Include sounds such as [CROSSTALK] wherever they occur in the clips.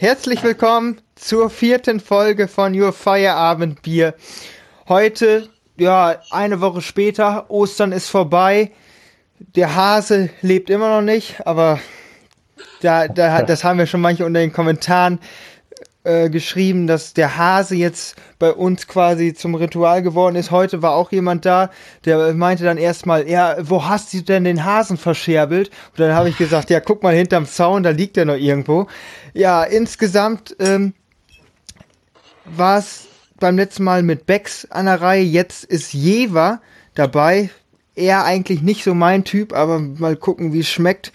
Herzlich willkommen zur vierten Folge von Your Feierabend Bier. Heute, ja, eine Woche später, Ostern ist vorbei. Der Hase lebt immer noch nicht, aber da, da, das haben wir schon manche unter den Kommentaren äh, geschrieben, dass der Hase jetzt bei uns quasi zum Ritual geworden ist. Heute war auch jemand da, der meinte dann erstmal, ja, wo hast du denn den Hasen verscherbelt? Und dann habe ich gesagt, ja, guck mal hinterm Zaun, da liegt er noch irgendwo. Ja, insgesamt ähm, war es beim letzten Mal mit Becks an der Reihe. Jetzt ist Jever dabei. Er eigentlich nicht so mein Typ, aber mal gucken, wie es schmeckt.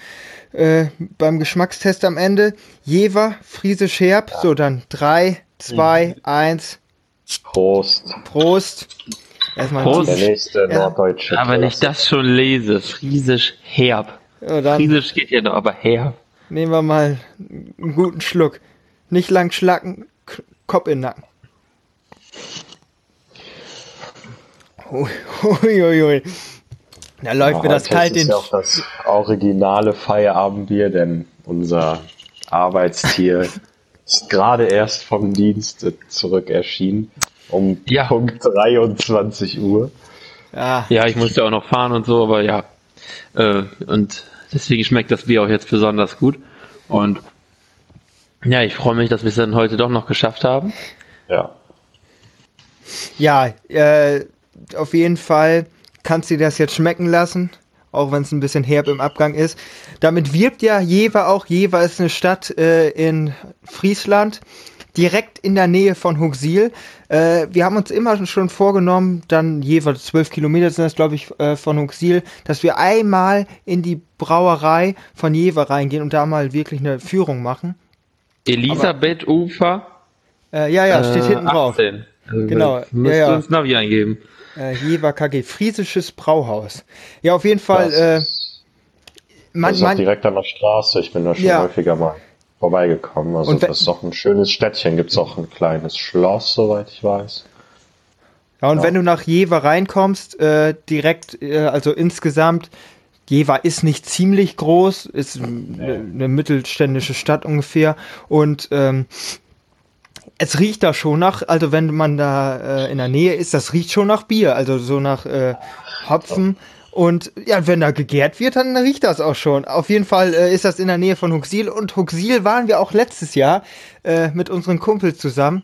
Äh, beim Geschmackstest am Ende. Jever, Friese Scherb. So, dann 3, 2, 1. Prost. Prost. Erstmal Prost. Der nächste ja. norddeutsche. Aber wenn ich das schon lese, Friesisch Herb. Ja, Friesisch geht ja noch, aber Herb. Nehmen wir mal einen guten Schluck. Nicht lang schlacken, Kopf in den Nacken. Uiuiui. Da läuft ja, mir das kalt in. Das ist ja auch das originale Feierabendbier, denn unser Arbeitstier [LAUGHS] ist gerade erst vom Dienst zurück erschienen. Um ja. Punkt 23 Uhr. Ja. ja, ich musste auch noch fahren und so, aber ja. Äh, und deswegen schmeckt das Bier auch jetzt besonders gut. Und ja, ich freue mich, dass wir es dann heute doch noch geschafft haben. Ja. Ja, äh, auf jeden Fall kannst du dir das jetzt schmecken lassen, auch wenn es ein bisschen herb im Abgang ist. Damit wirbt ja Jever auch. Jever ist eine Stadt äh, in Friesland, direkt in der Nähe von Huxil. Äh, wir haben uns immer schon vorgenommen, dann Jever, zwölf Kilometer sind das, glaube ich, äh, von Huxil, dass wir einmal in die Brauerei von Jever reingehen und da mal wirklich eine Führung machen. Elisabeth Ufer. Äh, ja, ja, steht hinten 18. drauf. Also genau. Müsst ja, ja. uns Navi eingeben. Äh, Jever KG, Friesisches Brauhaus. Ja, auf jeden Fall. Äh, man, das ist man, direkt an der Straße. Ich bin da schon ja. häufiger mal vorbeigekommen. Also das ist doch ein schönes Städtchen. Gibt es auch ein kleines Schloss, soweit ich weiß. Ja, und ja. wenn du nach Jever reinkommst, äh, direkt, äh, also insgesamt, Jever ist nicht ziemlich groß, ist nee. eine mittelständische Stadt ungefähr. Und ähm, es riecht da schon nach, also wenn man da äh, in der Nähe ist, das riecht schon nach Bier, also so nach äh, Hopfen. Und ja, wenn da gegärt wird, dann riecht das auch schon. Auf jeden Fall äh, ist das in der Nähe von Huxil und Huxil waren wir auch letztes Jahr äh, mit unseren Kumpels zusammen.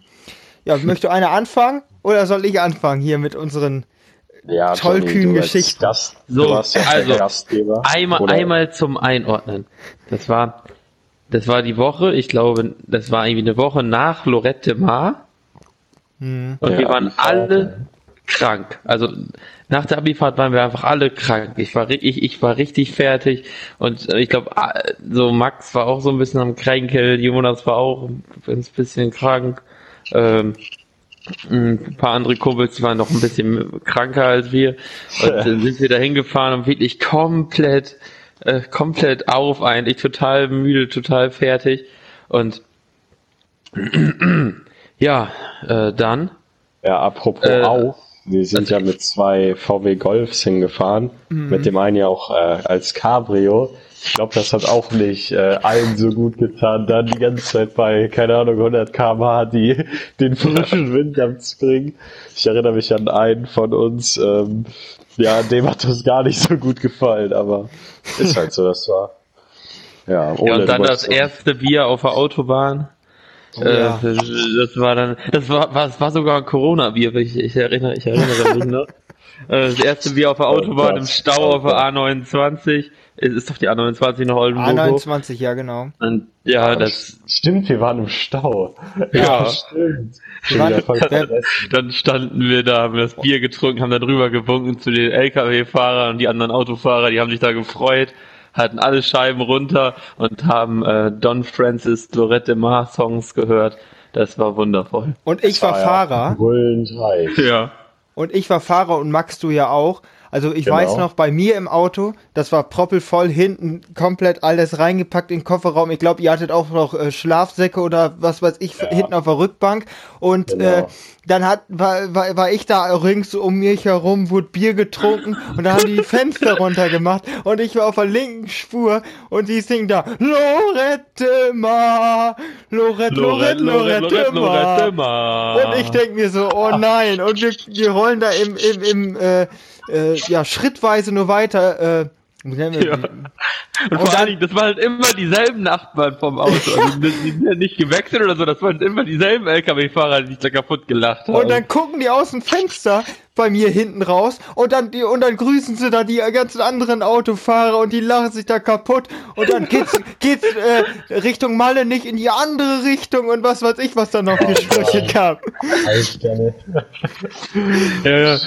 Ja, [LAUGHS] möchte einer anfangen oder soll ich anfangen hier mit unseren ja, tollkühnen Geschichten? Gast, so, ja also einmal, einmal zum Einordnen. Das war das war die Woche, ich glaube, das war irgendwie eine Woche nach Lorette Mar. Hm. Und ja, wir waren alle krank. Also nach der Abifahrt waren wir einfach alle krank. Ich war ich, ich war richtig fertig und ich glaube so Max war auch so ein bisschen am Kränkel, Jonas war auch ein bisschen krank. Ähm, ein paar andere Kumpels die waren noch ein bisschen kranker als wir und [LAUGHS] dann sind wir da hingefahren und wirklich komplett äh, komplett auf eigentlich, total müde, total fertig. Und [CLEARS THROAT] ja, äh, dann. Ja, apropos äh, auf, wir sind ja mit zwei VW Golfs hingefahren, mhm. mit dem einen ja auch äh, als Cabrio. Ich glaube, das hat auch nicht äh, allen so gut getan, dann die ganze Zeit bei, keine Ahnung, 100 km/h die, den frischen Wind abzubringen. Ich erinnere mich an einen von uns, ähm, ja, dem hat das gar nicht so gut gefallen, aber ist halt so, das war. Ja, ohne ja und dann das erste Bier auf der Autobahn. Oh, äh, ja. das, war dann, das war, war, das war sogar ein Corona-Bier, ich, ich erinnere, ich erinnere mich [LAUGHS] noch. Äh, das erste Bier auf der oh Autobahn oh im Stau auf der A29. Es ist doch die A29 noch Oldenburg. A29, ja, genau. Und, ja, das. Stimmt, wir waren im Stau. Ja, [LAUGHS] ja stimmt. Dann, dann, standen wir da, haben das Bier getrunken, haben da drüber gewunken zu den LKW-Fahrern und die anderen Autofahrer, die haben sich da gefreut, hatten alle Scheiben runter und haben äh, Don Francis Lorette Mar Songs gehört. Das war wundervoll. Und ich war, war Fahrer. Ja, ja. Und ich war Fahrer und Max du ja auch. Also ich genau. weiß noch, bei mir im Auto, das war proppelvoll, hinten komplett alles reingepackt in den Kofferraum. Ich glaube, ihr hattet auch noch äh, Schlafsäcke oder was weiß ich, ja. hinten auf der Rückbank. Und genau. äh, dann hat, war, war, war ich da rings um mich herum, wurde Bier getrunken und da haben die, die [LAUGHS] Fenster runtergemacht und ich war auf der linken Spur und die singen da Lorette Ma, Lorette, Lorette, Lorette, Lorette, Lorette Ma. Und ich denk mir so, oh nein, und wir, wir rollen da im, im, im äh, äh, ja, schrittweise nur weiter, äh, ja. Und, vor allem, das waren halt immer dieselben Nachbarn vom Auto. Also die, die sind ja nicht gewechselt oder so, das waren immer dieselben LKW-Fahrer, die sich da kaputt gelacht haben. Und dann gucken die aus dem Fenster bei mir hinten raus und dann die, und dann grüßen sie da die ganzen anderen Autofahrer und die lachen sich da kaputt und dann geht's, [LAUGHS] geht's äh, Richtung Malle nicht in die andere Richtung und was weiß ich, was da noch für Sprüche gab. ja, ja. [LAUGHS]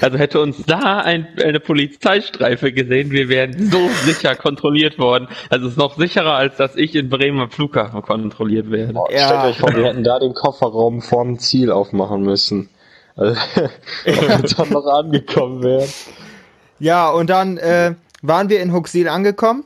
Also hätte uns da ein, eine Polizeistreife gesehen, wir wären so sicher kontrolliert worden. Also es ist noch sicherer, als dass ich in Bremen am Flughafen kontrolliert werde. Oh, ja. Stellt euch vor, wir hätten da den Kofferraum vorm Ziel aufmachen müssen. Also, [LAUGHS] ob wir dann noch angekommen wären. Ja, und dann äh, waren wir in Huxil angekommen.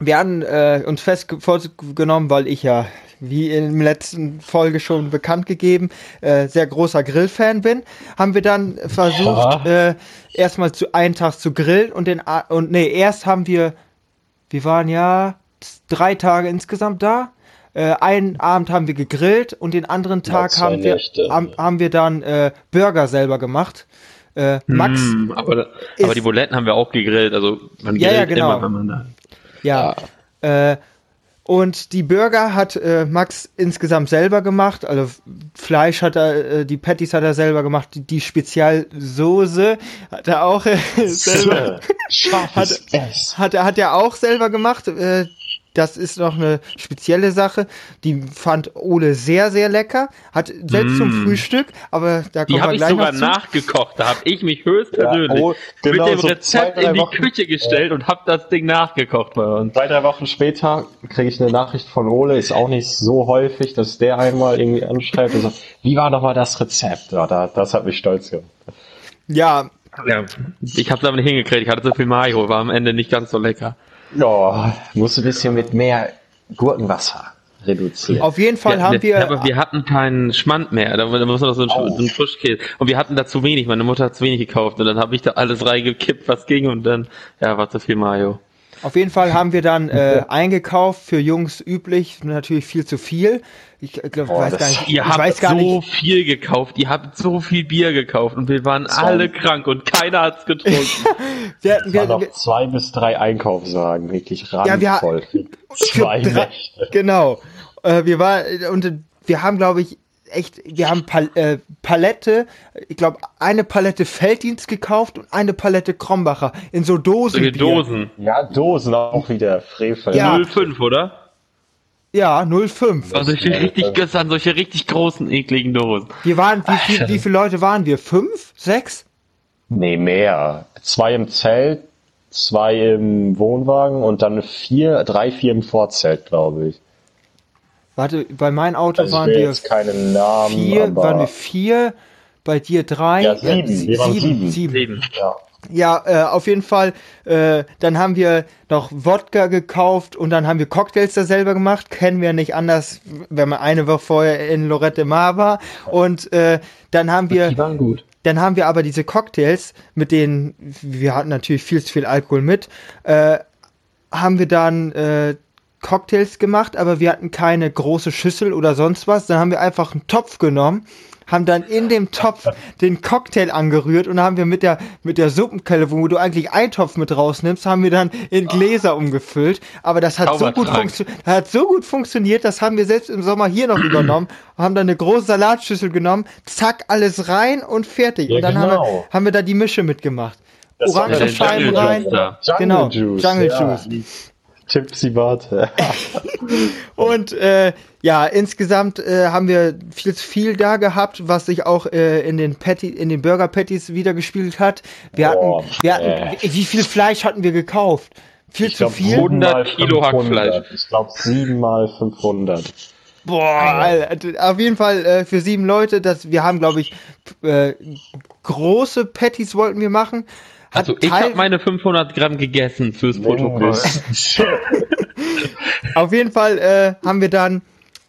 Wir hatten äh, uns festgenommen, weil ich ja wie in der letzten Folge schon bekannt gegeben, äh, sehr großer Grillfan bin, haben wir dann versucht, ja. äh, erstmal zu einen Tag zu grillen und den und nee, erst haben wir, wir waren ja drei Tage insgesamt da. Äh, einen Abend haben wir gegrillt und den anderen Tag ja, haben wir haben, haben wir dann äh, Burger selber gemacht. Äh, Max. Mm, aber, aber die Buletten haben wir auch gegrillt, also man grillt ja, ja, genau. immer, wenn man da. Ja. ja. Äh, und die Burger hat äh, Max insgesamt selber gemacht. Also Fleisch hat er, äh, die Patties hat er selber gemacht. Die, die Spezialsoße hat er auch äh, [LAUGHS] selber. [LAUGHS] hat, hat, er, hat er auch selber gemacht. Äh, das ist noch eine spezielle Sache. Die fand Ole sehr, sehr lecker. Hat selbst mm. zum Frühstück, aber da kommt Die habe ich sogar nachgekocht. Da habe ich mich höchstpersönlich ja, oh, genau, mit dem so Rezept zwei, in die Wochen, Küche gestellt ja. und habe das Ding nachgekocht bei uns. Zwei, drei Wochen später kriege ich eine Nachricht von Ole. Ist auch nicht so häufig, dass der einmal irgendwie anschreibt und sagt, wie war nochmal das Rezept? Ja, da, das hat mich stolz gemacht. Ja. ja ich habe es aber nicht hingekriegt. Ich hatte so viel Mayo, war am Ende nicht ganz so lecker. Ja, musst du ein bisschen mit mehr Gurkenwasser reduzieren. Auf jeden Fall ja, haben wir. Aber wir hatten keinen Schmand mehr. Da, da muss man noch so ein, oh. so ein Frischkäse. Und wir hatten da zu wenig. Meine Mutter hat zu wenig gekauft. Und dann habe ich da alles reingekippt, was ging. Und dann, ja, war zu viel Mayo. Auf jeden Fall haben wir dann äh, eingekauft, für Jungs üblich, natürlich viel zu viel. Ich glaube, oh, weiß gar nicht. Ihr habt so nicht. viel gekauft, ihr habt so viel Bier gekauft und wir waren zwei. alle krank und keiner hat's getrunken. [LAUGHS] wir hatten, wir, noch zwei bis drei Einkaufswagen, wirklich randvoll. Ja, wir, [LAUGHS] zwei Nächte. Genau. Äh, wir waren und wir haben, glaube ich, echt, wir haben Pal äh, Palette, ich glaube, eine Palette Felddienst gekauft und eine Palette Krombacher in so Dosen. Solche Dosen. Ja, Dosen auch wieder Frevel. Ja. 05, oder? Ja, 05. Also solche richtig, das waren solche richtig großen, ekligen Dosen. Wir waren, wie, viel, wie viele Leute waren wir? Fünf? Sechs? Nee, mehr. Zwei im Zelt, zwei im Wohnwagen und dann vier, drei, vier im Vorzelt, glaube ich. Warte, bei meinem Auto also waren wir keinen Namen, vier, waren wir vier, bei dir drei, ja, sieben, äh, wir waren sieben, sieben. sieben. Ja. Ja, äh, auf jeden Fall. Äh, dann haben wir noch Wodka gekauft und dann haben wir Cocktails da selber gemacht. Kennen wir nicht anders, wenn man eine Woche vorher in Lorette Mar war. Und äh, dann haben wir. Die waren gut. Dann haben wir aber diese Cocktails, mit denen wir hatten natürlich viel zu viel Alkohol mit. Äh, haben wir dann äh, Cocktails gemacht, aber wir hatten keine große Schüssel oder sonst was. Dann haben wir einfach einen Topf genommen, haben dann in dem Topf [LAUGHS] den Cocktail angerührt und haben wir mit der, mit der Suppenkelle, wo du eigentlich Eintopf mit rausnimmst, haben wir dann in Gläser umgefüllt. Aber das hat so gut, hat so gut funktioniert, das haben wir selbst im Sommer hier noch [CLEARS THROAT] übernommen, haben dann eine große Salatschüssel genommen, zack, alles rein und fertig. Ja, und dann genau. haben, wir, genau. haben wir da die Mische mitgemacht. Orangenscheiben rein. Jungle genau, Juice, Jungle Juice. Ja. Tipsy [LAUGHS] Warte. und äh, ja, insgesamt äh, haben wir viel zu viel da gehabt, was sich auch äh, in den Patty, in den Burger Patties wieder gespielt hat. Wir oh, hatten, wir hatten, äh. wie viel Fleisch hatten wir gekauft? Viel ich zu glaub, viel? 100 Kilo Hackfleisch. Ich glaube 7 mal 500. Boah, Alter, auf jeden Fall äh, für sieben Leute, das, wir haben, glaube ich, äh, große Patties wollten wir machen. Hat also ich habe meine 500 Gramm gegessen fürs Protokoll. [LAUGHS] Auf jeden Fall äh, haben wir dann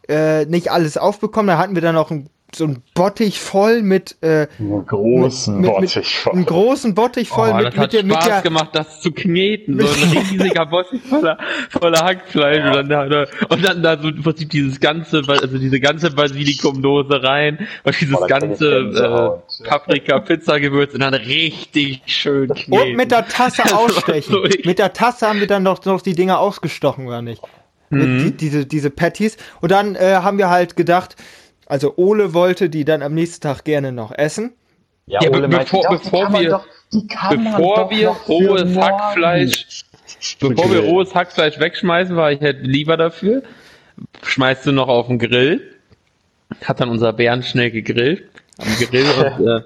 äh, nicht alles aufbekommen. Da hatten wir dann auch ein so ein Bottich voll mit äh, einen großen mit, mit, Bottich voll. Einen großen Bottich voll oh, mit, das hat mit, Spaß der, gemacht, das zu kneten. So ein [LAUGHS] riesiger Bottich voller, voller Hackfleisch und dann da, und dann da so im Prinzip dieses ganze, also diese ganze Basilikumdose rein und dieses oh, ganze äh, Paprika-Pizza-Gewürz und dann richtig schön kneten. Und mit der Tasse [LAUGHS] ausstechen. so mit der Tasse haben wir dann noch, noch die Dinger ausgestochen, oder nicht? Mhm. Die, diese, diese Patties. Und dann äh, haben wir halt gedacht, also Ole wollte die dann am nächsten Tag gerne noch essen. Ja, ja Ole bevor, meint, bevor wir, doch, bevor wir rohes Hackfleisch, bevor wir rohes Hackfleisch wegschmeißen, war ich halt lieber dafür. Schmeißt du noch auf den Grill. Hat dann unser Bären schnell gegrillt am Grill und, [LAUGHS] äh,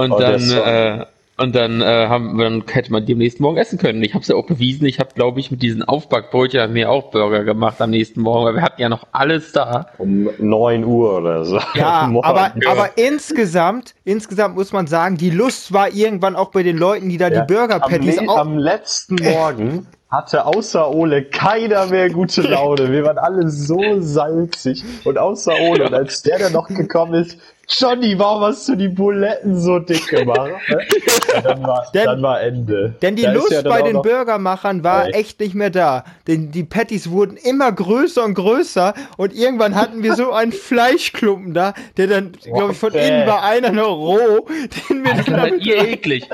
und oh, dann äh, und dann, äh, haben, dann hätte man die am nächsten Morgen essen können. Ich habe es ja auch bewiesen. Ich habe, glaube ich, mit diesen Aufbackbrötchen mir auch Burger gemacht am nächsten Morgen, weil wir hatten ja noch alles da. Um neun Uhr oder so. Ja, [LAUGHS] aber, ja. aber insgesamt, insgesamt muss man sagen, die Lust war irgendwann auch bei den Leuten, die da ja. die Burger Patties am, am letzten Morgen hatte außer Ole keiner mehr gute Laune. Wir waren alle so salzig und außer Ole. Und als der dann noch gekommen ist, Johnny, warum hast du die Buletten so dick gemacht? [LAUGHS] dann, war, [LAUGHS] denn, dann war Ende. Denn die da Lust ja bei den Burgermachern war echt. echt nicht mehr da. Denn die Patties wurden immer größer und größer und irgendwann hatten wir so einen Fleischklumpen da, der dann, glaube ich, von okay. innen war einer noch roh. Den wir Alter, dann ihr eklig.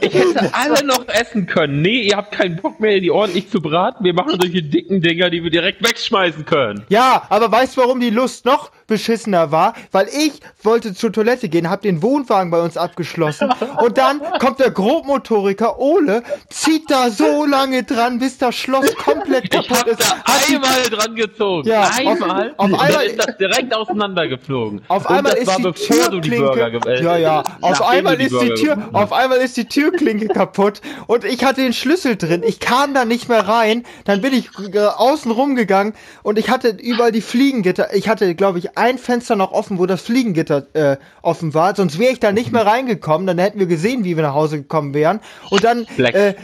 Ich hätte [LAUGHS] alle noch essen können. Nee, ihr habt keinen Bock mehr, die ordentlich zu braten. Wir machen solche dicken Dinger, die wir direkt wegschmeißen können. Ja, aber weißt du, warum die Lust noch beschissener war? Weil ich wollte zur Toilette gehen, hab den Wohnwagen bei uns abgeschlossen und dann kommt der Grobmotoriker Ole, zieht da so lange dran, bis das Schloss komplett kaputt ich ist. Da einmal dran gezogen. Ja, einmal. Auf, auf einmal ist das direkt auseinandergeflogen. Auf und einmal ist die Türklinke. Die ja, ja. Auf einmal ist die Tür, auf einmal ist die Türklinke kaputt und ich hatte den Schlüssel drin. Ich kam da nicht mehr rein. Dann bin ich äh, außen rumgegangen und ich hatte überall die Fliegengitter. Ich hatte, glaube ich, ein Fenster noch offen, wo das Fliegengitter Gitter äh, offen war. Sonst wäre ich da nicht mehr reingekommen. Dann hätten wir gesehen, wie wir nach Hause gekommen wären. Und dann, äh,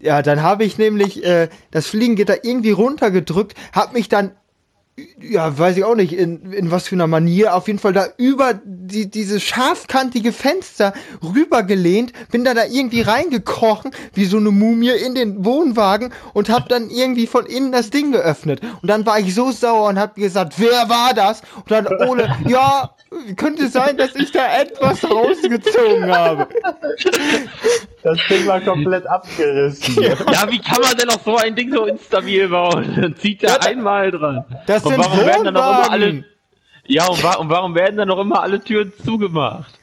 ja, dann habe ich nämlich äh, das Fliegengitter irgendwie runtergedrückt, habe mich dann ja, weiß ich auch nicht, in, in was für einer Manier, auf jeden Fall da über die, diese scharfkantige Fenster rübergelehnt, bin da da irgendwie reingekrochen, wie so eine Mumie in den Wohnwagen und hab dann irgendwie von innen das Ding geöffnet. Und dann war ich so sauer und hab gesagt, wer war das? Und dann ohne, ja, könnte sein, dass ich da etwas rausgezogen habe. Das Ding war komplett abgerissen. [LAUGHS] Ja, wie kann man denn noch so ein Ding so instabil bauen? [LAUGHS] Dann zieht er ja, einmal dran. Das und warum werden dann noch immer alle, ja, und, wa und, warum werden dann noch immer alle Türen zugemacht?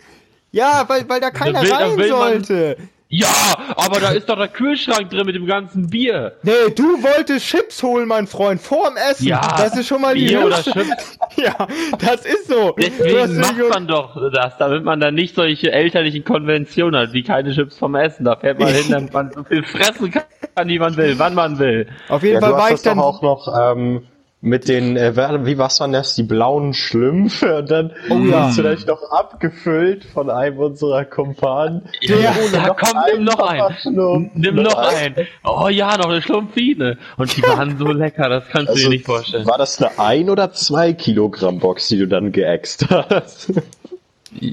Ja, weil, weil da keiner will, rein sollte. Man, ja, aber da ist doch der Kühlschrank drin mit dem ganzen Bier. Nee, du wolltest Chips holen, mein Freund, vorm Essen. Ja, das ist schon mal die Bier oder Chips. [LAUGHS] ja, das ist so. Deswegen macht man doch das, damit man dann nicht solche elterlichen Konventionen hat, wie keine Chips vom Essen. Da fährt man [LAUGHS] hin, damit man so viel fressen kann, wie man will, wann man will. Auf jeden ja, Fall war ich dann auch noch ähm, mit den, äh, wie was waren das, die blauen Schlümpfe [LAUGHS] und dann oh, ja. ist vielleicht noch abgefüllt von einem unserer Kumpanen. Ja, ja komm, nimm noch einen. Nimm noch einen. Oh ja, noch eine Schlumpfine. Und die waren so lecker, das kannst also, du dir nicht vorstellen. War das eine ein oder zwei Kilogramm Box, die du dann geäxt hast? [LAUGHS]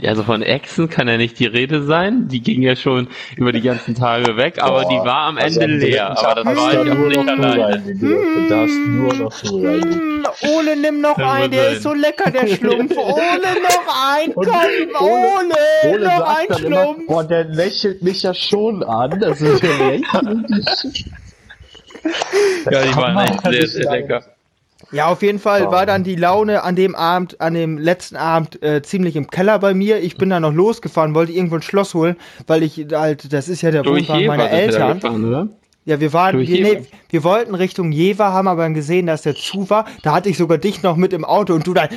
Also von Echsen kann ja nicht die Rede sein. Die ging ja schon über die ganzen Tage weg, aber Boah, die war am also Ende also leer. Aber das war ich auch nicht alleine. Du darfst nur noch so rein. Ole, nimm noch [LAUGHS] einen, der ist so lecker, der Schlumpf. [LAUGHS] Ole, noch ein, komm, Ole, Ole noch ein Schlumpf. Immer, boah, der lächelt mich ja schon an. Das ist ja echt. ja, die waren echt sehr, sehr lecker. Ja, auf jeden Fall war dann die Laune an dem Abend, an dem letzten Abend äh, ziemlich im Keller bei mir. Ich bin dann noch losgefahren, wollte irgendwo ein Schloss holen, weil ich halt, das ist ja der Wohnwagen meiner Eltern. Gefahren? Ja, wir waren, wir, nee, wir wollten Richtung Jever, haben aber dann gesehen, dass der zu war. Da hatte ich sogar dich noch mit im Auto und du dann,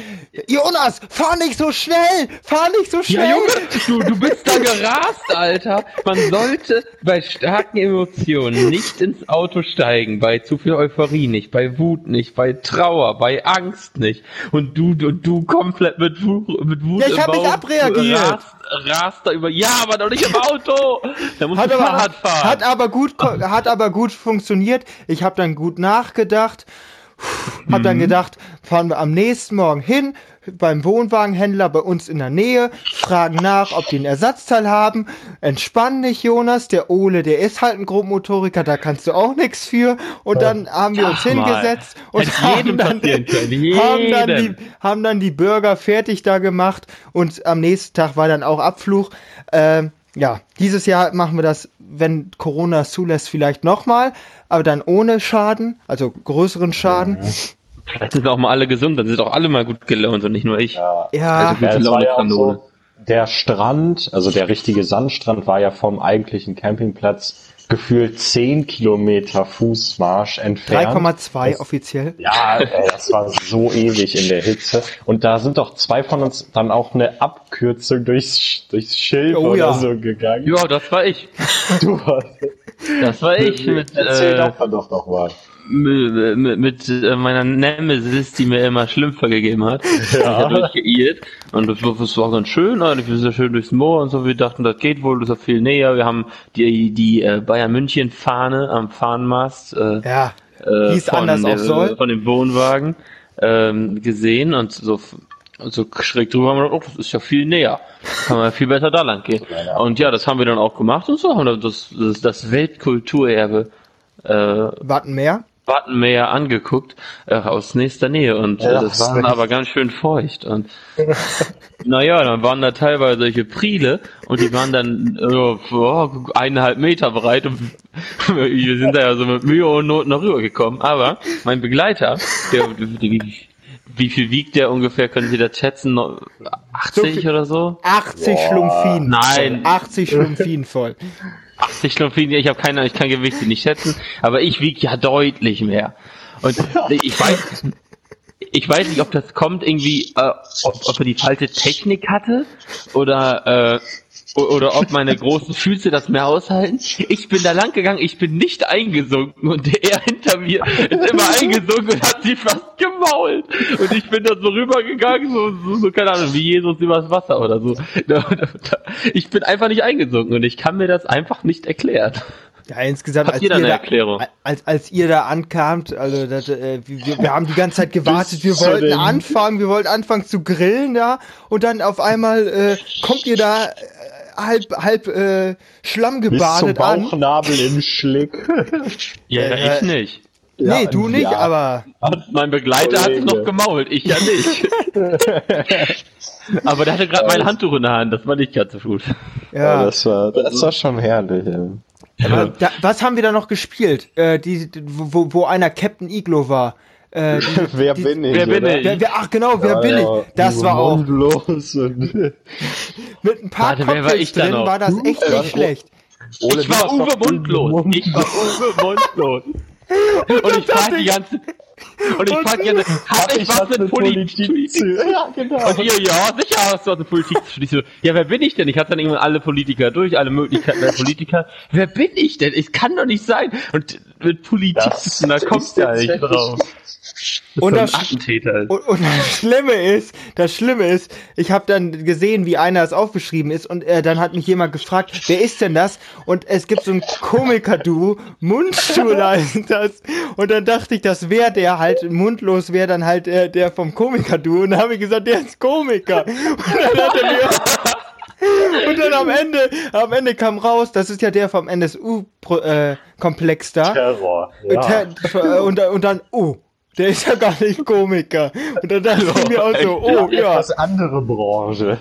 Jonas, fahr nicht so schnell, fahr nicht so schnell. Ja, Junge, du, du bist da [LAUGHS] gerast, Alter. Man sollte bei starken Emotionen nicht ins Auto steigen, bei zu viel Euphorie nicht, bei Wut nicht, bei Trauer, bei Angst nicht. Und du, du, du komplett mit, Wut, mit Wut ja, ich hab mich abreagiert. Rast, rast da über, ja, aber doch nicht im Auto. Da musst hat du Fahrrad fahren. Hat aber gut, hat aber gut funktioniert. Ich habe dann gut nachgedacht. Hab dann mhm. gedacht, fahren wir am nächsten Morgen hin, beim Wohnwagenhändler bei uns in der Nähe, fragen nach, ob die ein Ersatzteil haben. Entspann dich, Jonas. Der Ole, der ist halt ein Grobmotoriker, da kannst du auch nichts für. Und dann haben wir uns Ach hingesetzt mal. und haben dann, [LAUGHS] haben dann, die, haben dann die Burger fertig da gemacht und am nächsten Tag war dann auch Abflug. Ähm, ja, dieses Jahr machen wir das, wenn Corona es zulässt, vielleicht nochmal, aber dann ohne Schaden, also größeren Schaden. Vielleicht sind wir auch mal alle gesund, dann sind auch alle mal gut gelaunt und nicht nur ich. Ja, ja. Also gute Laune ja so, der Strand, also der richtige Sandstrand war ja vom eigentlichen Campingplatz gefühlt 10 Kilometer Fußmarsch entfernt. 3,2 offiziell. Ja, ey, das war so ewig in der Hitze. Und da sind doch zwei von uns dann auch eine Abkürzung durchs, durchs Schild oh, oder ja. so gegangen. Ja, das war ich. Du warst. Das war ich. [LAUGHS] Mit, Erzähl äh, doch, doch noch mal mit, mit, äh, meiner Nemesis, die mir immer Schlümpfer gegeben hat, ja. durchgeirrt. Und das, das war ganz schön, und wir sind ja schön durchs Moor und so. Wir dachten, das geht wohl, das ist ja viel näher. Wir haben die, die äh, Bayern München Fahne am Fahnenmast äh, ja, äh, von, anders der, soll. von dem Wohnwagen ähm, gesehen und so so schräg drüber haben wir gedacht, oh, das ist ja viel näher. Kann man ja viel besser da lang gehen. Und ja, das haben wir dann auch gemacht und so haben wir das, das, das Weltkulturerbe äh, Wattenmeer? Wattenmeer angeguckt äh, aus nächster Nähe und äh, ja, das war aber ganz schön feucht und [LAUGHS] naja, dann waren da teilweise solche Priele und die waren dann äh, oh, eineinhalb Meter breit und [LAUGHS] wir sind da ja so mit Mühe und Not noch rübergekommen, aber mein Begleiter, der, die, wie viel wiegt der ungefähr? Können Sie das schätzen? 80 so oder so? 80 Schlumpfin. Nein. 80 Schlumpfin voll. 80 Schlumpfine, ich habe keine, ich kann Gewichte nicht schätzen, aber ich wiege ja deutlich mehr. Und ich weiß, ich weiß nicht, ob das kommt irgendwie, äh, ob, ob er die falsche Technik hatte oder äh, oder ob meine großen Füße das mehr aushalten. Ich bin da lang gegangen, ich bin nicht eingesunken und er hinter mir ist immer eingesunken und hat sie fast gemault. Und ich bin da so rübergegangen, so, so, so keine Ahnung, wie Jesus übers Wasser oder so. [LAUGHS] Ich bin einfach nicht eingesunken und ich kann mir das einfach nicht erklären. Ja, insgesamt, als ihr, da, als, als ihr da ankamt, also das, äh, wir, wir haben die ganze Zeit gewartet, wir wollten anfangen, wir wollten anfangen zu grillen da und dann auf einmal äh, kommt ihr da halb, halb äh, Schlamm gebadet Bis zum Bauchnabel an. im [LAUGHS] Schlick. ja, äh, ich nicht. Nee, ja, du nicht, ja. aber. Mein Begleiter hat sich noch gemault, ich ja nicht. [LAUGHS] aber der hatte gerade mein Handtuch in der Hand, das war nicht ganz so gut. Ja, ja das war, das war schon herrlich. Ja. Da, was haben wir da noch gespielt? Äh, die, wo, wo einer Captain Iglo war. Äh, die, [LAUGHS] wer die, bin ich? Wer bin ich? Wer, wer, ach genau, wer ja, bin ja, ich? Das war auch. Los [LAUGHS] mit ein paar Warte, Cocktails drin war das echt nicht schlecht. Ole, ich war Uwe Mundlos. Ich war Uwe [LAUGHS] Mundlos. Und ich frage die ganze und ich frage gerne, hab ich was mit Politik, Politik zu Ja, genau. Und ihr, ja, sicher hast du was mit Politik zu tun. Ja, wer bin ich denn? Ich hatte dann irgendwann alle Politiker durch, alle Möglichkeiten der Politiker. Wer bin ich denn? Es kann doch nicht sein. Und mit Politik zu tun, da kommst du ja nicht drauf und, das, und, und, das Schlimme ist, das Schlimme ist, ich habe dann gesehen, wie einer es aufgeschrieben ist und äh, dann hat mich jemand gefragt, wer ist denn das? Und es gibt so ein Komiker-Duo, Mundstuhl [LAUGHS] heißt das. Und dann dachte ich, das wäre der halt, mundlos wäre dann halt äh, der vom Komiker-Duo. Und dann habe ich gesagt, der ist Komiker. Und dann hat er mir [LAUGHS] und dann am Ende, am Ende kam raus, das ist ja der vom NSU-Komplex äh, da. Terror. Ja. Ter und, und dann, oh, der ist ja gar nicht Komiker. Und dann dachte ich mir auch so, oh ja. Das andere Branche.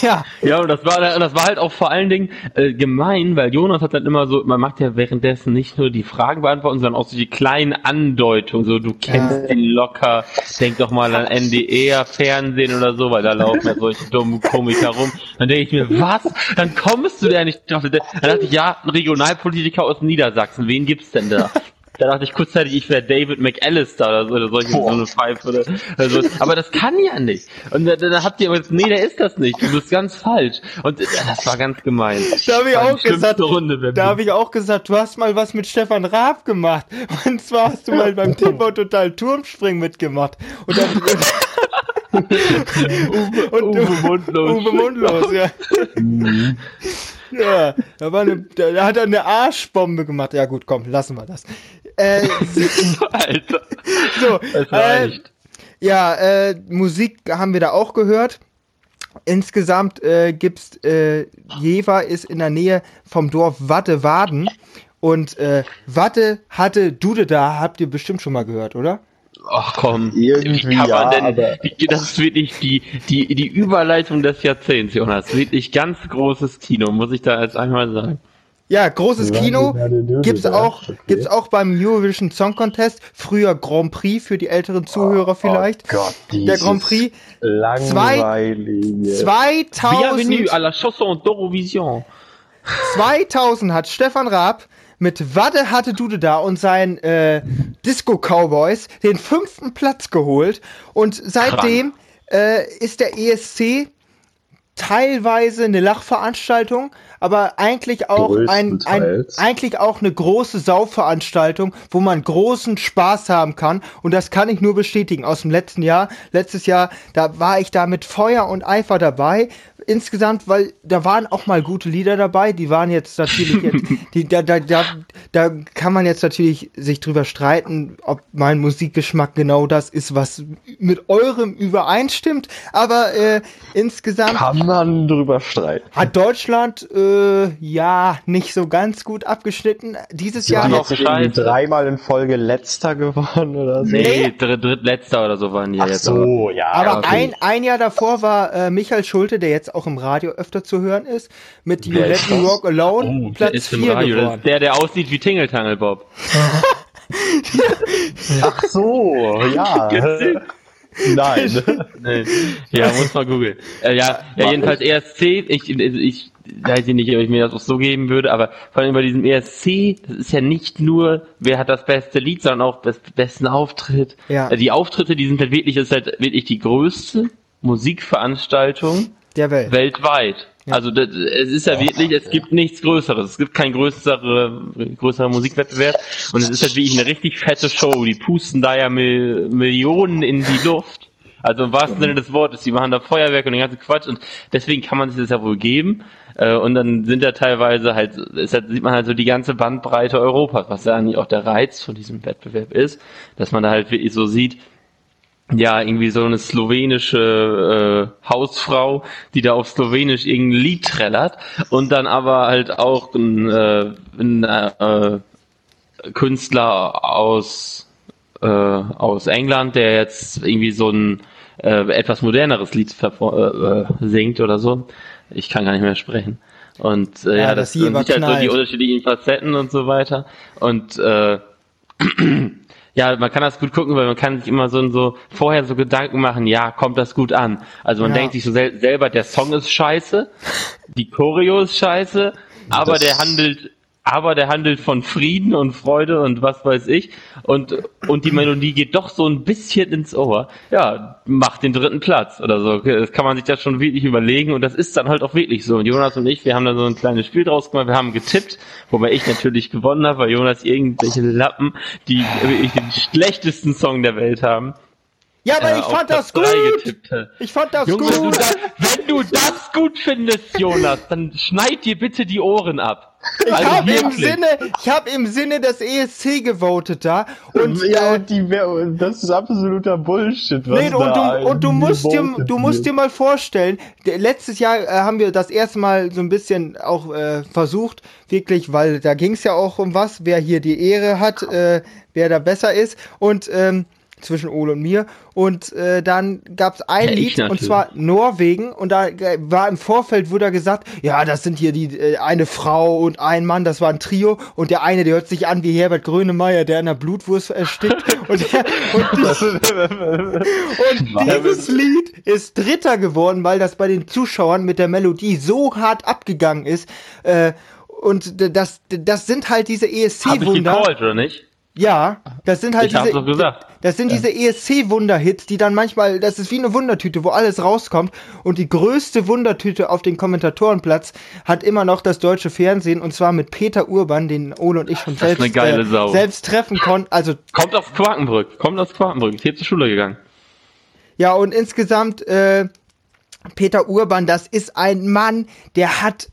Ja. Ja, und das war, das war halt auch vor allen Dingen äh, gemein, weil Jonas hat dann immer so, man macht ja währenddessen nicht nur die Fragen beantworten, sondern auch so die kleinen Andeutungen. So, du kennst ja. ihn locker, denk doch mal an NDR, Fernsehen oder so, weil da laufen ja solche dummen Komiker rum. Dann denke ich mir, was? Dann kommst du da nicht drauf. Dann dachte ich, ja, ein Regionalpolitiker aus Niedersachsen, wen gibt's denn da? Da dachte ich kurzzeitig, ich wäre David McAllister oder so, oder solche, so eine Pfeife oder, oder so. Aber das kann ja nicht. Und da, da habt ihr aber jetzt, nee, der ist das nicht. Du bist ganz falsch. Und ja, das war ganz gemein. [LAUGHS] Da habe ich auch gesagt, Runde, da habe ich auch gesagt, du hast mal was mit Stefan Raab gemacht. [LAUGHS] Und zwar hast du mal beim Timber Total Turmspringen mitgemacht. Und dann, [LAUGHS] Uwe, und, Uwe Mundlos. Uwe Mundlos, ja. Mhm. Ja, da, war eine, da, da hat er eine Arschbombe gemacht. Ja gut, komm, lassen wir das. Äh, [LAUGHS] Alter. So, äh, ja, äh, Musik haben wir da auch gehört. Insgesamt äh, gibt's äh, Jever ist in der Nähe vom Dorf Wattewaden und äh, Watte hatte Dude da, habt ihr bestimmt schon mal gehört, oder? Ach komm, irgendwie ja, denn, aber das ist wirklich die, die, die Überleitung des Jahrzehnts, Jonas. Wirklich ganz großes Kino, muss ich da jetzt einmal sagen. Ja, großes Kino gibt's auch, okay. gibt's auch beim Eurovision Song Contest. Früher Grand Prix für die älteren Zuhörer oh, vielleicht. Oh Gott, Der Grand Prix. Langweilige. 2000. Bienvenue à la chanson d'Eurovision. 2000 hat Stefan Raab mit Wadde hatte Dude da und seinen äh, Disco Cowboys den fünften Platz geholt. Und seitdem äh, ist der ESC teilweise eine Lachveranstaltung, aber eigentlich auch ein, ein, eigentlich auch eine große Sauveranstaltung, wo man großen Spaß haben kann. Und das kann ich nur bestätigen aus dem letzten Jahr. Letztes Jahr, da war ich da mit Feuer und Eifer dabei insgesamt, weil da waren auch mal gute Lieder dabei, die waren jetzt natürlich jetzt, [LAUGHS] die, da, da, da, da kann man jetzt natürlich sich drüber streiten, ob mein Musikgeschmack genau das ist, was mit eurem übereinstimmt, aber äh, insgesamt kann man drüber streiten. Hat Deutschland äh, ja nicht so ganz gut abgeschnitten. Dieses Sie Jahr noch dreimal in Folge letzter geworden oder so. Nee, dritt, drittletzter oder so waren die Ach jetzt. So, ja. Aber okay. ein, ein Jahr davor war äh, Michael Schulte, der jetzt auch im Radio öfter zu hören ist, mit You Let Me Walk Alone, oh, Platz 4 geworden. der, der aussieht wie Tingeltangel Bob. [LAUGHS] Ach so, ja. [LAUGHS] Nein. Nein. Ja, muss mal googeln. Äh, ja, ja, jedenfalls ESC, ich, ich weiß ich nicht, ob ich mir das auch so geben würde, aber vor allem bei diesem ESC, das ist ja nicht nur, wer hat das beste Lied, sondern auch das besten Auftritt. Ja. Äh, die Auftritte, die sind halt wirklich, das ist halt wirklich die größte Musikveranstaltung der Welt. Weltweit. Ja. Also das, es ist ja oh, wirklich, es gibt nichts Größeres. Es gibt keinen größere, größerer Musikwettbewerb. Und es ist halt wirklich eine richtig fette Show. Die pusten da ja Mil Millionen in die Luft. Also im wahrsten Sinne des Wortes. Die machen da Feuerwerk und den ganzen Quatsch. Und deswegen kann man sich das ja wohl geben. Äh, und dann sind da teilweise halt, ist halt, sieht man halt so die ganze Bandbreite Europas, was ja eigentlich auch der Reiz von diesem Wettbewerb ist, dass man da halt wirklich so sieht, ja, irgendwie so eine slowenische äh, Hausfrau, die da auf Slowenisch irgendein Lied trällert und dann aber halt auch ein, äh, ein äh, Künstler aus äh, aus England, der jetzt irgendwie so ein äh, etwas moderneres Lied äh, singt oder so. Ich kann gar nicht mehr sprechen. Und äh, ja, ja das, das sind halt so die unterschiedlichen Facetten und so weiter. Und äh, [CLEARS THROAT] ja, man kann das gut gucken, weil man kann sich immer so, so vorher so Gedanken machen, ja, kommt das gut an. Also man ja. denkt sich so sel selber, der Song ist scheiße, die Choreo ist scheiße, aber das der handelt aber der handelt von Frieden und Freude und was weiß ich. Und, und die Melodie geht doch so ein bisschen ins Ohr. Ja, macht den dritten Platz oder so. Das kann man sich das schon wirklich überlegen und das ist dann halt auch wirklich so. Und Jonas und ich, wir haben da so ein kleines Spiel draus gemacht, wir haben getippt, wobei ich natürlich gewonnen habe, weil Jonas irgendwelche Lappen, die wirklich den schlechtesten Song der Welt haben. Ja, aber äh, ich fand das gut. Ich fand das Junge, gut. Du das, wenn du das gut findest, Jonas, dann schneid dir bitte die Ohren ab. Ich also habe im Sinne, ich habe im Sinne des ESC gewotet da und ja, äh, die, das ist absoluter Bullshit. Was nee, und du, und du musst dir, du musst dir mal vorstellen, letztes Jahr äh, haben wir das erste Mal so ein bisschen auch äh, versucht, wirklich, weil da ging es ja auch um was, wer hier die Ehre hat, äh, wer da besser ist und ähm, zwischen Ole und mir. Und äh, dann gab es ein ja, Lied, und zwar Norwegen. Und da äh, war im Vorfeld, wurde da gesagt, ja, das sind hier die äh, eine Frau und ein Mann, das war ein Trio. Und der eine, der hört sich an wie Herbert Grönemeyer, der in der Blutwurst erstickt. [LAUGHS] und, der, und, und dieses Lied ist Dritter geworden, weil das bei den Zuschauern mit der Melodie so hart abgegangen ist. Äh, und das, das sind halt diese ESC-Wunder. Hab ich gecallt, oder nicht? Ja, das sind halt ich diese, gesagt. das sind diese ESC-Wunderhits, die dann manchmal, das ist wie eine Wundertüte, wo alles rauskommt. Und die größte Wundertüte auf den Kommentatorenplatz hat immer noch das deutsche Fernsehen und zwar mit Peter Urban, den Ole und ich schon selbst, äh, selbst treffen konnten. Also kommt aus Quakenbrück, kommt aus Quakenbrück, ist hier zur Schule gegangen. Ja, und insgesamt äh, Peter Urban, das ist ein Mann, der hat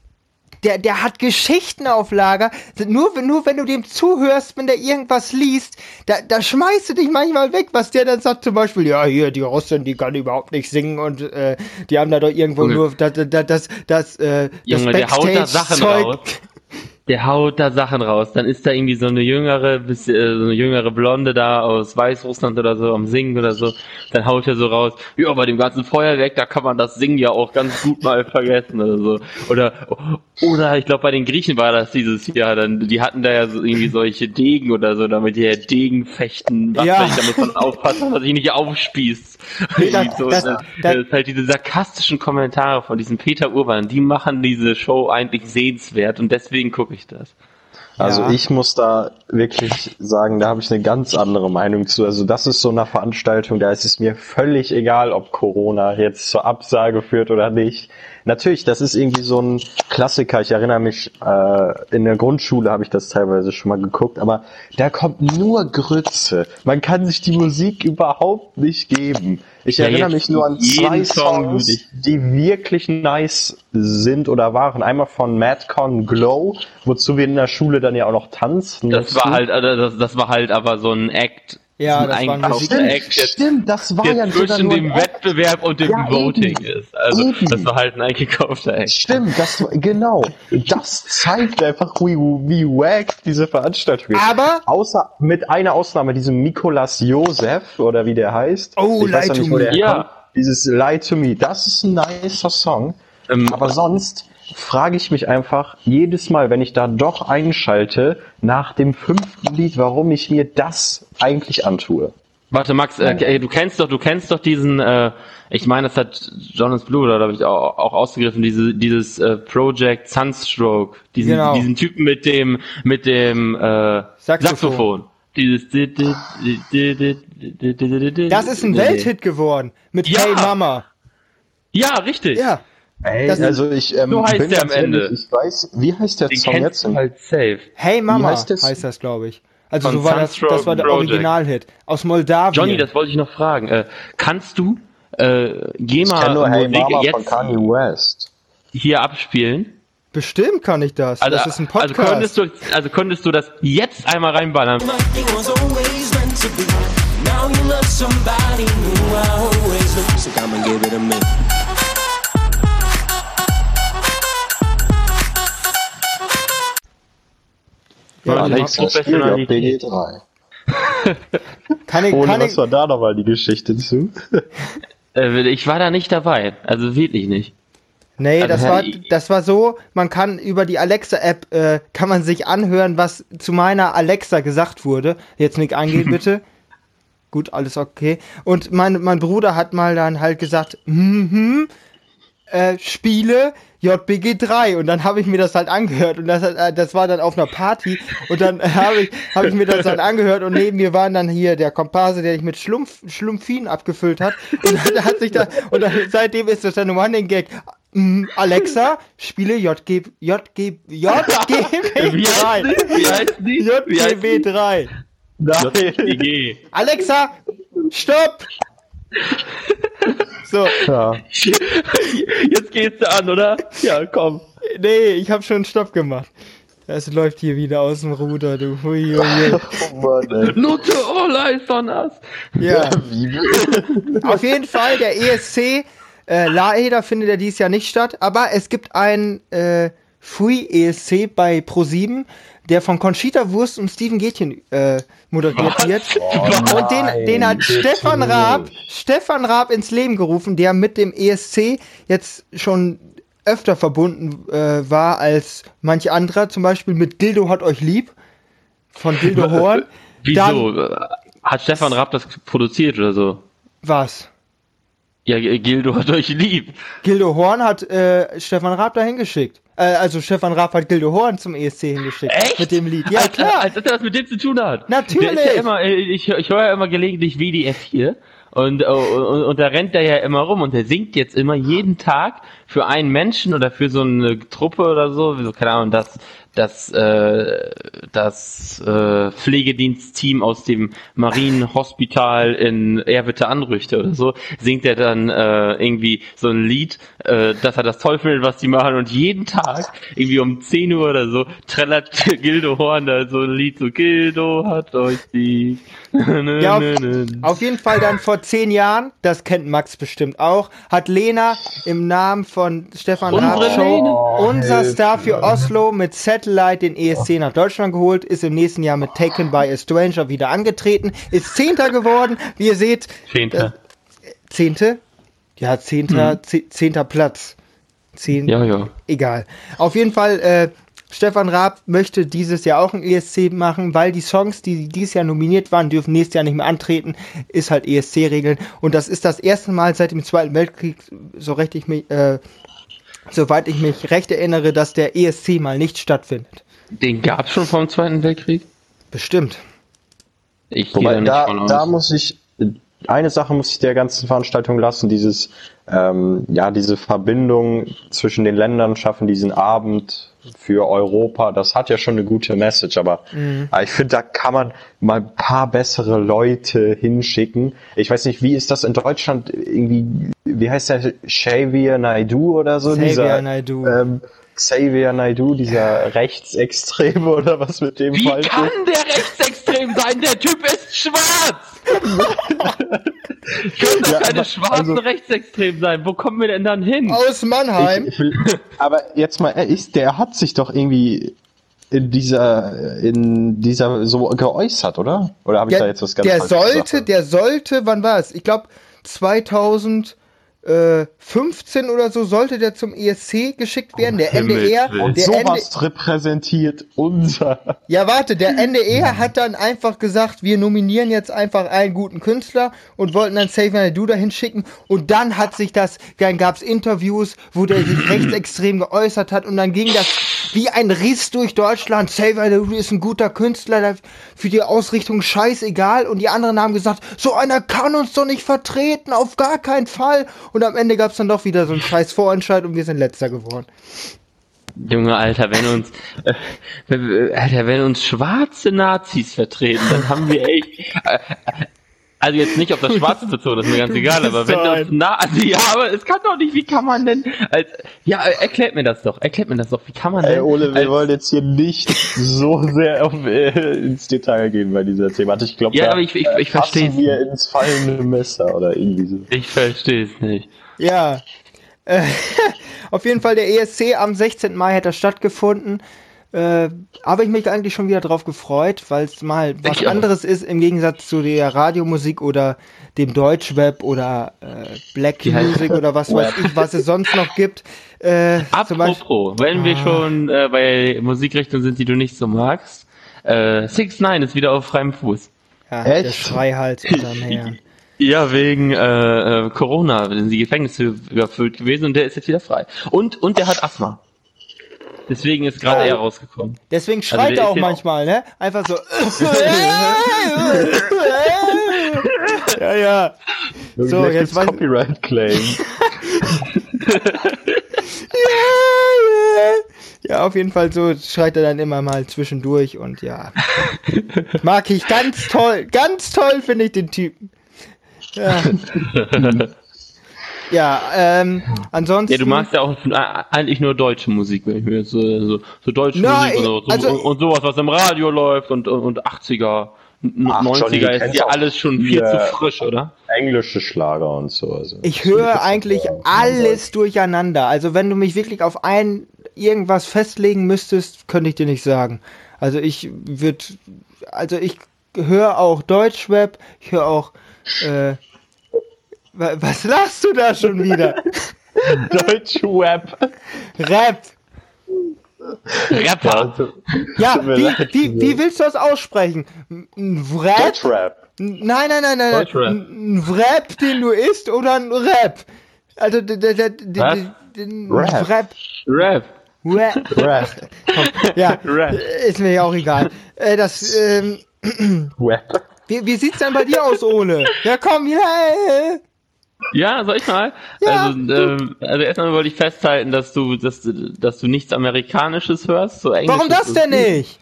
der, der hat Geschichten auf Lager. Nur, nur wenn du dem zuhörst, wenn der irgendwas liest, da, da schmeißt du dich manchmal weg, was der dann sagt. Zum Beispiel, ja, hier, die Russin, die kann überhaupt nicht singen und äh, die haben da doch irgendwo Junge. nur das, das, das, das, äh, Junge, das Backstage-Zeug der haut da Sachen raus. Dann ist da irgendwie so eine jüngere, äh, so eine jüngere Blonde da aus Weißrussland oder so am Singen oder so. Dann haut er so raus, ja, bei dem ganzen Feuerwerk, da kann man das Singen ja auch ganz gut mal vergessen oder so. Oder, oder ich glaube bei den Griechen war das dieses Jahr, dann, die hatten da ja so irgendwie solche Degen oder so, damit die ja Degen fechten. Was ja. da muss man aufpassen, dass man sich nicht aufspießt. Das, so, das, das, das, ist halt diese sarkastischen Kommentare von diesem Peter Urban, die machen diese Show eigentlich sehenswert und deswegen gucke ich das. Also ja. ich muss da wirklich sagen, da habe ich eine ganz andere Meinung zu. Also das ist so eine Veranstaltung, da ist es mir völlig egal, ob Corona jetzt zur Absage führt oder nicht. Natürlich, das ist irgendwie so ein Klassiker. Ich erinnere mich, äh, in der Grundschule habe ich das teilweise schon mal geguckt, aber da kommt nur Grütze. Man kann sich die Musik überhaupt nicht geben. Ich ja, erinnere mich nur an zwei Songs, die wirklich nice sind oder waren. Einmal von Madcon Glow, wozu wir in der Schule dann ja auch noch tanzen. Das war halt, also das, das war halt aber so ein Act ja, das war ein stimmt, jetzt, stimmt, das war ja zwischen dem Wettbewerb und dem ja, Voting eben, ist. Also eben. das war halt ein eingekaufter Act. Stimmt, das genau. Das zeigt einfach, wie, wie wack diese Veranstaltung ist. Aber außer mit einer Ausnahme, diesem Mikolas Josef oder wie der heißt. Oh, Lie to Me. Ja. Dieses Lie to Me, das ist ein nicer Song. Ähm, aber sonst frage ich mich einfach jedes Mal, wenn ich da doch einschalte, nach dem fünften Lied, warum ich mir das eigentlich antue. Warte, Max, äh, du kennst doch, du kennst doch diesen, äh, ich meine, das hat Jonas Blue, oder habe ich auch, auch ausgegriffen, diese, dieses äh, Project Sunstroke, diesen, genau. diesen Typen mit dem, mit dem äh, Saxophon. Saxophon. Dieses Das ist ein Welthit geworden mit ja. Hey Mama. Ja, richtig. Ja. Ey, das also ich ähm, so heißt bin der am Ende. Ehrlich, ich weiß, wie heißt der Den Song jetzt? Halt safe. Hey Mama heißt, heißt, das, glaube ich. Also so war das, das war der Originalhit aus Moldawien. Johnny, das wollte ich noch fragen. Äh, kannst du äh, GEMA ich nur hey Mama jetzt von Kanye West hier abspielen? Bestimmt kann ich das. Also, das ist ein Podcast. Also könntest du, also könntest du das jetzt einmal reinballern? Now you love somebody who I always knew, so come and give it a minute. Ja, Alex Professionalität. BG3. kann ich, Ohne, kann was ich, war da nochmal die Geschichte zu? Äh, ich war da nicht dabei, also wirklich nicht. Nee, also, das war, das war so, man kann über die Alexa-App, äh, kann man sich anhören, was zu meiner Alexa gesagt wurde. Jetzt nicht eingehen, [LAUGHS] bitte. Gut, alles okay. Und mein, mein Bruder hat mal dann halt gesagt, hm, hm, äh, Spiele JBG 3 und dann habe ich mir das halt angehört und das, äh, das war dann auf einer Party und dann [LAUGHS] habe ich, hab ich mir das halt angehört und neben mir waren dann hier der Komparse, der sich mit Schlumpf, Schlumpfin abgefüllt hat und dann hat sich da und dann, seitdem ist das dann nur Running Gag. Mm, Alexa, spiele JG, JG, JGB 3. [LAUGHS] Wie heißt die? JGB 3. Nein. Alexa, stopp! [LAUGHS] So. Ja. [LAUGHS] Jetzt gehst du an, oder? Ja, komm. Nee, ich hab schon Stopp gemacht. Es läuft hier wieder aus dem Ruder, du. Hui, hui. [LAUGHS] Oh Mann, Nutze all eyes on us. Ja. Auf jeden Fall, der ESC, äh, leider findet er dieses Jahr nicht statt, aber es gibt ein äh, Free ESC bei Pro7 der von Conchita Wurst und Steven Gätchen äh, moderiert wird. Oh, und den, den hat Stefan Raab, Stefan Raab ins Leben gerufen, der mit dem ESC jetzt schon öfter verbunden äh, war als manche anderer, zum Beispiel mit Dildo hat euch lieb von Dildo [LAUGHS] Horn. Wieso? Dann, hat Stefan Raab das produziert oder so? Was? Ja, Gildo hat euch lieb. Gildo Horn hat äh, Stefan Raab da hingeschickt. Äh, also Stefan Raab hat Gildo Horn zum ESC hingeschickt. Echt? Mit dem Lied. Ja, als, klar. Als, als er das mit dem zu tun hat. Natürlich. Ja immer, äh, ich, ich höre ja immer gelegentlich WDF hier. Und, und, und, und da rennt er ja immer rum und er singt jetzt immer jeden Tag für einen Menschen oder für so eine Truppe oder so, keine Ahnung, das, das, äh, das äh, Pflegedienstteam aus dem Marienhospital in Erwitte Anrüchte oder so, singt er dann äh, irgendwie so ein Lied, äh, dass er das toll findet, was die machen und jeden Tag, irgendwie um 10 Uhr oder so, trällert [LAUGHS] Gildo Horn da so ein Lied, so Gildo hat euch die. [LAUGHS] ja, auf, auf jeden Fall dann vor zehn Jahren, das kennt Max bestimmt auch, hat Lena im Namen von Stefan Raab Show unser Star für Oslo mit Satellite den ESC nach Deutschland geholt, ist im nächsten Jahr mit Taken by a Stranger wieder angetreten, ist Zehnter geworden. Wie ihr seht. Zehnter. Äh, Zehnte? Ja, Zehnter, mhm. Zehnter Platz. Zehn. Ja, ja. Egal. Auf jeden Fall, äh, Stefan Raab möchte dieses Jahr auch ein ESC machen, weil die Songs, die dieses Jahr nominiert waren, dürfen nächstes Jahr nicht mehr antreten, ist halt ESC-Regeln. Und das ist das erste Mal seit dem Zweiten Weltkrieg, so recht ich mich, äh, soweit ich mich recht erinnere, dass der ESC mal nicht stattfindet. Den gab es schon vom Zweiten Weltkrieg? Bestimmt. Ich Wobei, da, da, da muss ich, eine Sache muss ich der ganzen Veranstaltung lassen, dieses, ähm, ja, diese Verbindung zwischen den Ländern schaffen, diesen Abend für Europa, das hat ja schon eine gute Message, aber mhm. ich finde, da kann man mal ein paar bessere Leute hinschicken. Ich weiß nicht, wie ist das in Deutschland irgendwie, wie heißt der, Xavier Naidu oder so? Xavier dieser, Naidu. Ähm, Xavier Naidu, dieser Rechtsextreme [LAUGHS] oder was mit dem Wie Fall kann ist? der rechtsextrem sein? Der Typ ist schwarz! Können doch ja, keine aber, schwarzen also, Rechtsextremen sein. Wo kommen wir denn dann hin? Aus Mannheim. Ich, ich aber jetzt mal, er ist, der hat sich doch irgendwie in dieser, in dieser so geäußert, oder? Oder habe ich ja, da jetzt was ganz Der sollte, gesagt? der sollte, wann war es? Ich glaube 2000 15 oder so sollte der zum ESC geschickt werden. Der NDR. Und der sowas ND repräsentiert unser. Ja, warte, der [LAUGHS] NDR hat dann einfach gesagt, wir nominieren jetzt einfach einen guten Künstler und wollten dann Save Naidu dahin schicken. Und dann hat sich das, dann gab's Interviews, wo der sich [CLEARS THROAT] rechtsextrem geäußert hat und dann ging das wie ein Riss durch Deutschland. Save Naidu ist ein guter Künstler, für die Ausrichtung scheißegal. Und die anderen haben gesagt, so einer kann uns doch nicht vertreten, auf gar keinen Fall. Und am Ende gab es dann doch wieder so einen scheiß Vorentscheid und wir sind letzter geworden. Junge, Alter, wenn uns, äh, Alter, wenn uns schwarze Nazis vertreten, dann haben wir echt, äh, also jetzt nicht auf das [LAUGHS] Schwarze bezogen, das ist mir ganz egal, aber wenn das na, also ja, aber es kann doch nicht, wie kann man denn, als, ja, erklärt mir das doch, erklärt mir das doch, wie kann man denn. Ey, Ole, wir als, wollen jetzt hier nicht [LAUGHS] so sehr auf, äh, ins Detail gehen bei dieser Thematik. Ich glaube, ja, aber ich, ich, ich verstehe wir ins fallende Messer oder irgendwie so. Ich verstehe es nicht. Ja. Äh, [LAUGHS] auf jeden Fall der ESC am 16. Mai hat er stattgefunden. Äh, habe ich mich eigentlich schon wieder drauf gefreut, weil es mal was ich anderes auch. ist im Gegensatz zu der Radiomusik oder dem Deutschweb oder äh, Black Die Music oder was weiß ich, was es sonst noch gibt. Äh, Apropos, wenn wir ah. schon äh, bei Musikrichtungen sind, die du nicht so magst, äh, Six Nine ist wieder auf freiem Fuß. Ja, Echt? der Schreihals unterm [LAUGHS] Herrn. Ja, wegen äh, äh, Corona sind die Gefängnisse überfüllt gewesen und der ist jetzt wieder frei. Und und der hat Asthma. Deswegen ist gerade oh. er rausgekommen. Deswegen also schreit also er auch manchmal, ne? Einfach so. [LAUGHS] ja, ja. So, jetzt weiß Copyright Claim. [LAUGHS] ja, auf jeden Fall so schreit er dann immer mal zwischendurch und ja. Mag ich ganz toll. Ganz toll finde ich den Typen. Ja. [LAUGHS] Ja, ähm, ansonsten. Ja, du magst ja auch eigentlich nur deutsche Musik, wenn ich mir jetzt so, so, so deutsche Nein, Musik und, so, also, und, und sowas, was im Radio läuft und, und 80er. Ach, 90er Johnny, ist ja alles schon viel zu frisch, oder? Englische Schlager und so. Also ich höre eigentlich alles durcheinander. Also wenn du mich wirklich auf ein irgendwas festlegen müsstest, könnte ich dir nicht sagen. Also ich würde, also ich höre auch Deutschrap, ich höre auch äh, was lachst du da schon wieder? [LAUGHS] Deutsch Web. Rap. Rapper. Ja, wie, wie, wie willst du das aussprechen? Rap? Deutsch Rap. Nein, nein, nein, nein. Ein Rap, den du isst oder ein Rap? Also, der, der, der, der, Rap. Rap. Rap. Rap. Rap. Ja, [LAUGHS] Rap. ist mir ja auch egal. Äh, das, ähm, Rap. Wie, wie sieht's denn bei dir aus, Ole? Ja, komm, yeah. Ja, soll ich mal? Ja, also, ähm, also erstmal wollte ich festhalten, dass du, dass, dass du nichts Amerikanisches hörst. So Englisch Warum das denn nicht?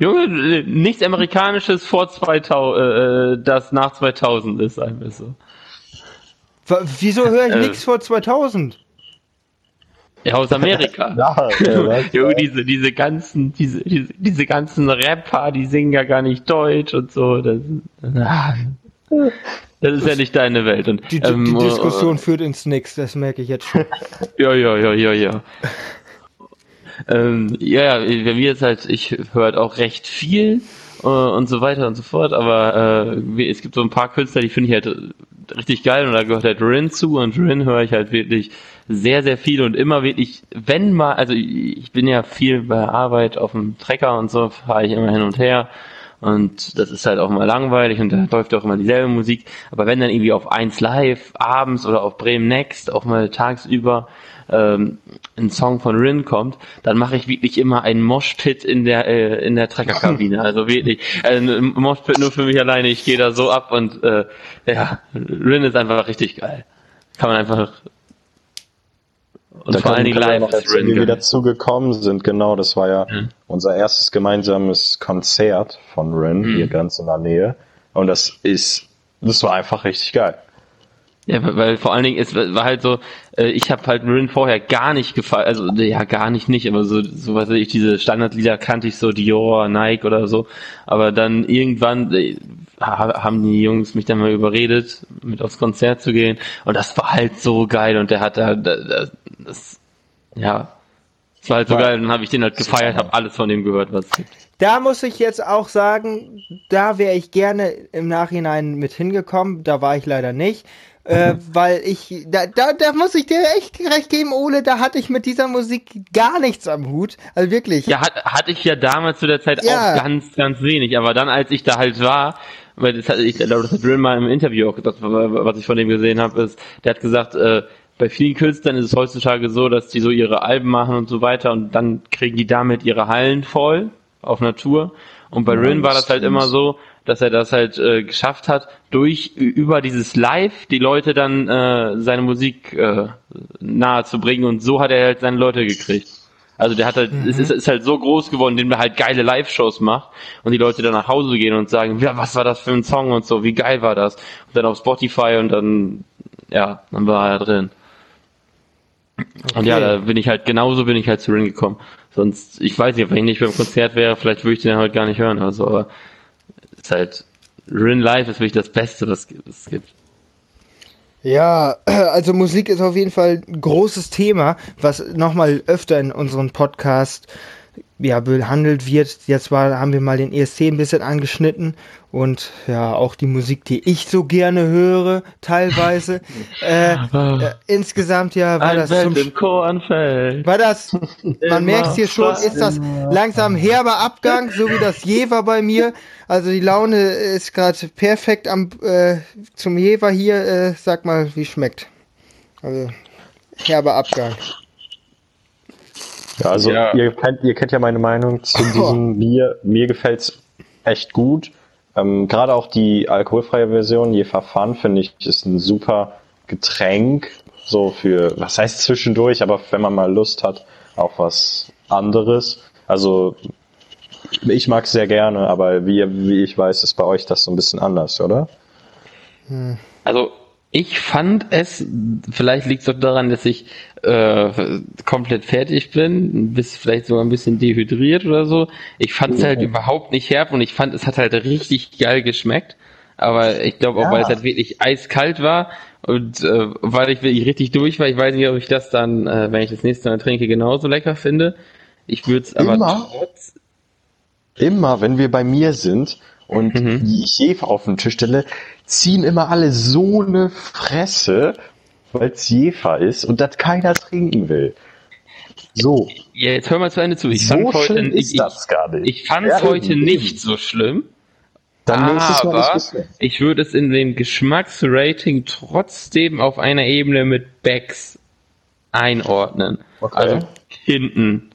Junge, nichts Amerikanisches vor 2000, äh, das nach 2000 ist, einfach so. Wieso höre ich äh, nichts vor 2000? Ja, aus Amerika. [LAUGHS] ja, ja, jo, diese, diese ganzen, diese, diese, diese ganzen Rapper, die singen ja gar nicht Deutsch und so. Das, das ist ja nicht deine Welt. Und, die, ähm, die Diskussion äh, führt ins Nix, das merke ich jetzt schon. [LAUGHS] ja, ja, ja, ja, ja. ähm, ja, bei mir ist halt, ich höre halt auch recht viel äh, und so weiter und so fort, aber äh, es gibt so ein paar Künstler, die finde ich halt richtig geil und da gehört halt Rin zu und Rin höre ich halt wirklich sehr, sehr viel und immer wirklich, wenn mal, also ich bin ja viel bei Arbeit auf dem Trecker und so, fahre ich immer hin und her und das ist halt auch mal langweilig und da läuft auch immer dieselbe Musik, aber wenn dann irgendwie auf 1 Live abends oder auf Bremen Next auch mal tagsüber ähm, ein Song von Rin kommt, dann mache ich wirklich immer einen Moshpit in der äh, in der Treckerkabine. Also wirklich äh, ein Moshpit nur für mich alleine. Ich gehe da so ab und äh, ja, Rin ist einfach richtig geil. Kann man einfach und da vor allen Dingen live noch erzählen, wie wir dazu gekommen sind. Genau, das war ja mhm. unser erstes gemeinsames Konzert von Rin mhm. hier ganz in der Nähe. Und das ist, das war einfach richtig geil. Ja, weil vor allen Dingen, es war halt so, äh, ich habe halt Marin vorher gar nicht gefallen, also ja gar nicht nicht, aber so, so was weiß ich, diese Standardlieder kannte ich so, Dior, Nike oder so, aber dann irgendwann äh, haben die Jungs mich dann mal überredet, mit aufs Konzert zu gehen und das war halt so geil und der hat da, das, das ja, das war halt so war, geil, dann habe ich den halt gefeiert, habe alles von dem gehört, was es gibt. Da muss ich jetzt auch sagen, da wäre ich gerne im Nachhinein mit hingekommen, da war ich leider nicht äh, weil ich, da, da, da muss ich dir echt recht geben, Ole, da hatte ich mit dieser Musik gar nichts am Hut. Also wirklich. Ja, hat, hatte ich ja damals zu der Zeit ja. auch ganz, ganz wenig. Aber dann, als ich da halt war, weil das hat, ich glaube, das hat Drill mal im Interview auch gesagt, was ich von dem gesehen habe, ist, der hat gesagt, äh, bei vielen Künstlern ist es heutzutage so, dass die so ihre Alben machen und so weiter und dann kriegen die damit ihre Hallen voll auf Natur. Und bei ja, Rin war das halt immer so, dass er das halt äh, geschafft hat, durch über dieses Live die Leute dann äh, seine Musik äh, nahe zu bringen und so hat er halt seine Leute gekriegt. Also der hat halt, mhm. es ist, ist halt so groß geworden, indem er halt geile Live-Shows macht und die Leute dann nach Hause gehen und sagen, ja, was war das für ein Song und so, wie geil war das? Und dann auf Spotify und dann, ja, dann war er drin. Okay. Und ja, da bin ich halt, genauso bin ich halt zu Ring gekommen. Sonst, ich weiß nicht, wenn ich nicht beim Konzert wäre, vielleicht würde ich den halt gar nicht hören, also, aber ist halt, Rin Live ist wirklich das Beste, was es gibt. Ja, [CLEARS THROAT] also Musik ist auf jeden Fall ein großes Thema, was nochmal öfter in unserem Podcast ja, behandelt wird. Jetzt war, haben wir mal den ESC ein bisschen angeschnitten und ja, auch die Musik, die ich so gerne höre, teilweise. [LAUGHS] äh, äh, insgesamt ja war ein das zum im Kornfeld. War das, [LAUGHS] man merkt hier schon, ist das langsam herber Abgang, so wie das Jever bei mir. Also die Laune ist gerade perfekt am äh, zum Jever hier. Äh, sag mal, wie schmeckt. Also herber Abgang. Ja, also ja. Ihr, kennt, ihr kennt ja meine Meinung zu diesem Bier. Mir gefällt's echt gut. Ähm, Gerade auch die alkoholfreie Version, je Verfahren, finde ich, ist ein super Getränk. So für, was heißt zwischendurch, aber wenn man mal Lust hat, auch was anderes. Also ich mag es sehr gerne, aber wie, wie ich weiß, ist bei euch das so ein bisschen anders, oder? Also ich fand es, vielleicht liegt es auch daran, dass ich äh, komplett fertig bin, bis vielleicht sogar ein bisschen dehydriert oder so. Ich fand es halt überhaupt nicht herb und ich fand, es hat halt richtig geil geschmeckt. Aber ich glaube auch, ja. weil es halt wirklich eiskalt war und äh, weil ich wirklich richtig durch war, ich weiß nicht, ob ich das dann, äh, wenn ich das nächste Mal trinke, genauso lecker finde. Ich würde es aber immer, trotz... Immer, wenn wir bei mir sind und mhm. ich Hefe auf den Tisch stelle, ziehen immer alle so eine Fresse, weil es Jefer ist und das keiner trinken will. So. Ja, jetzt hör mal zu Ende zu. Ich so fand heute, ich, ich, ich fand es heute nicht so schlimm. Dann Aber ich würde es in dem Geschmacksrating trotzdem auf einer Ebene mit Becks einordnen. Okay. Also hinten.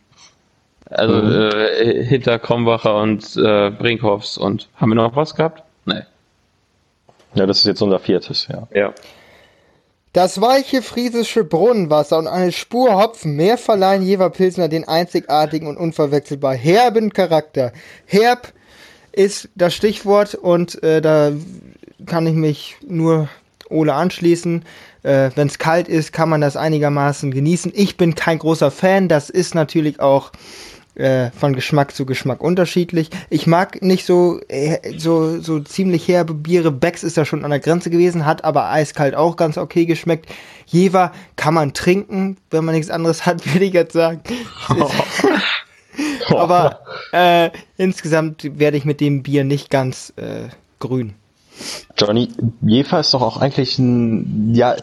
Also mhm. äh, hinter Krombacher und äh, Brinkhoffs und haben wir noch was gehabt? Nee. Ja, das ist jetzt unser viertes, ja. Ja. Das weiche friesische Brunnenwasser und eine Spur Hopfen mehr verleihen Jever Pilsner den einzigartigen und unverwechselbar herben Charakter. Herb ist das Stichwort und äh, da kann ich mich nur Ole anschließen. Äh, Wenn es kalt ist, kann man das einigermaßen genießen. Ich bin kein großer Fan. Das ist natürlich auch äh, von Geschmack zu Geschmack unterschiedlich. Ich mag nicht so, äh, so, so ziemlich herbe Biere. Becks ist ja schon an der Grenze gewesen, hat aber eiskalt auch ganz okay geschmeckt. Jever kann man trinken, wenn man nichts anderes hat, [LAUGHS] würde ich jetzt sagen. [LAUGHS] aber äh, insgesamt werde ich mit dem Bier nicht ganz äh, grün. Johnny, Jever ist doch auch eigentlich ein, ja,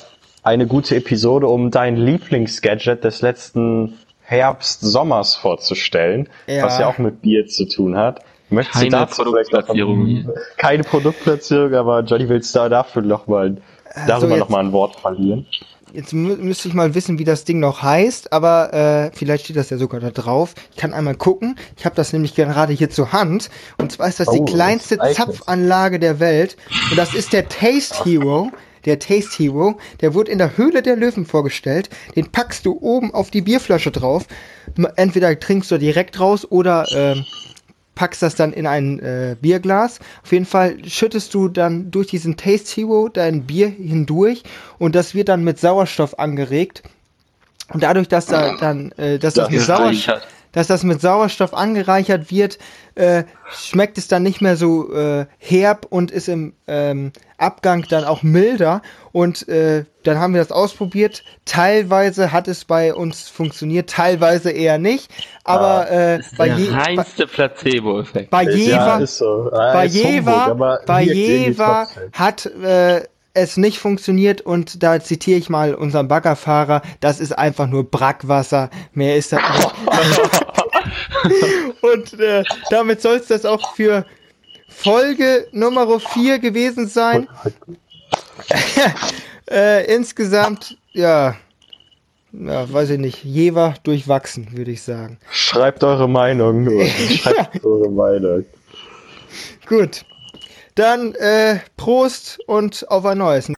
eine gute Episode, um dein Lieblingsgadget des letzten Herbst, Sommers vorzustellen, ja. was ja auch mit Bier zu tun hat. Möchtest keine du Produktplatzierung. Keine Produktplatzierung, aber Johnny, willst du dafür nochmal, darüber also nochmal ein Wort verlieren? Jetzt mü müsste ich mal wissen, wie das Ding noch heißt, aber äh, vielleicht steht das ja sogar da drauf. Ich kann einmal gucken. Ich habe das nämlich gerade hier zur Hand. Und zwar ist das oh, die kleinste das Zapfanlage der Welt. Und das ist der Taste Hero der Taste Hero, der wurde in der Höhle der Löwen vorgestellt. Den packst du oben auf die Bierflasche drauf. Entweder trinkst du direkt raus oder ähm, packst das dann in ein äh, Bierglas. Auf jeden Fall schüttest du dann durch diesen Taste Hero dein Bier hindurch und das wird dann mit Sauerstoff angeregt. Und dadurch, dass da dann, äh, dass das, das mit Sauerstoff, dass das mit Sauerstoff angereichert wird, äh, schmeckt es dann nicht mehr so äh, herb und ist im ähm, Abgang dann auch milder. Und äh, dann haben wir das ausprobiert. Teilweise hat es bei uns funktioniert, teilweise eher nicht. Aber ah, äh, bei der reinste Placebo-Effekt. Bei Jeva, ja, so. ah, bei Jeva, bei Jeva hat äh, es nicht funktioniert und da zitiere ich mal unseren Baggerfahrer, das ist einfach nur Brackwasser, mehr ist das nicht. [LAUGHS] und äh, damit soll es das auch für Folge Nummer 4 gewesen sein. [LAUGHS] äh, insgesamt, ja, ja, weiß ich nicht, Jever durchwachsen, würde ich sagen. Schreibt eure Meinung nur. [LAUGHS] Schreibt eure Meinung. Gut. Dann äh, Prost und auf ein neues.